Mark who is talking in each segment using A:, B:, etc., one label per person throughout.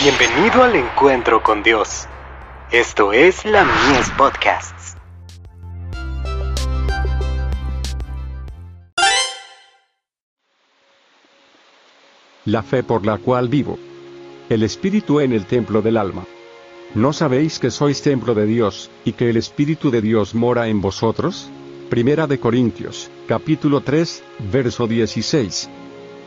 A: Bienvenido al encuentro con Dios. Esto es la Mies Podcasts.
B: La fe por la cual vivo. El Espíritu en el templo del alma. ¿No sabéis que sois templo de Dios, y que el Espíritu de Dios mora en vosotros? Primera de Corintios, capítulo 3, verso 16.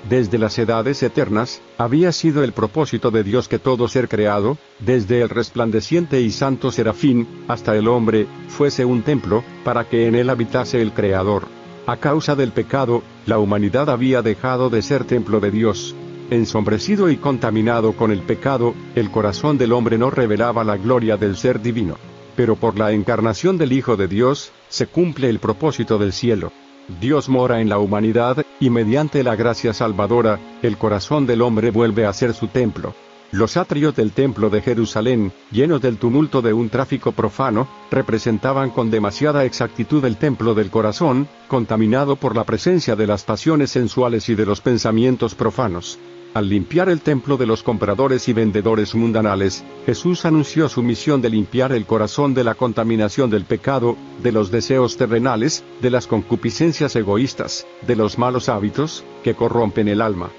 B: Desde las edades eternas, había sido el propósito de Dios que todo ser creado, desde el resplandeciente y santo serafín, hasta el hombre, fuese un templo, para que en él habitase el Creador. A causa del pecado, la humanidad había dejado de ser templo de Dios. Ensombrecido y contaminado con el pecado, el corazón del hombre no revelaba la gloria del ser divino. Pero por la encarnación del Hijo de Dios, se cumple el propósito del cielo. Dios mora en la humanidad, y mediante la gracia salvadora, el corazón del hombre vuelve a ser su templo. Los atrios del templo de Jerusalén, llenos del tumulto de un tráfico profano, representaban con demasiada exactitud el templo del corazón, contaminado por la presencia de las pasiones sensuales y de los pensamientos profanos. Al limpiar el templo de los compradores y vendedores mundanales, Jesús anunció su misión de limpiar el corazón de la contaminación del pecado, de los deseos terrenales, de las concupiscencias egoístas, de los malos hábitos, que corrompen el alma.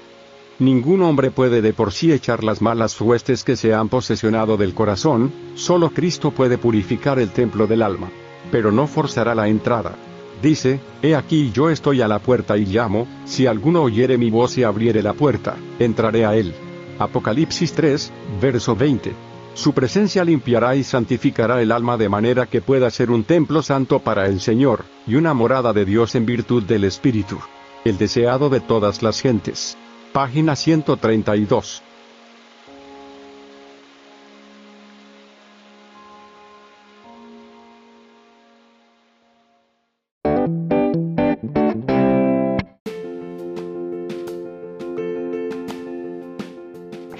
B: Ningún hombre puede de por sí echar las malas huestes que se han posesionado del corazón, solo Cristo puede purificar el templo del alma. Pero no forzará la entrada. Dice, He aquí yo estoy a la puerta y llamo, si alguno oyere mi voz y abriere la puerta, entraré a él. Apocalipsis 3, verso 20. Su presencia limpiará y santificará el alma de manera que pueda ser un templo santo para el Señor, y una morada de Dios en virtud del Espíritu. El deseado de todas las gentes. Página 132.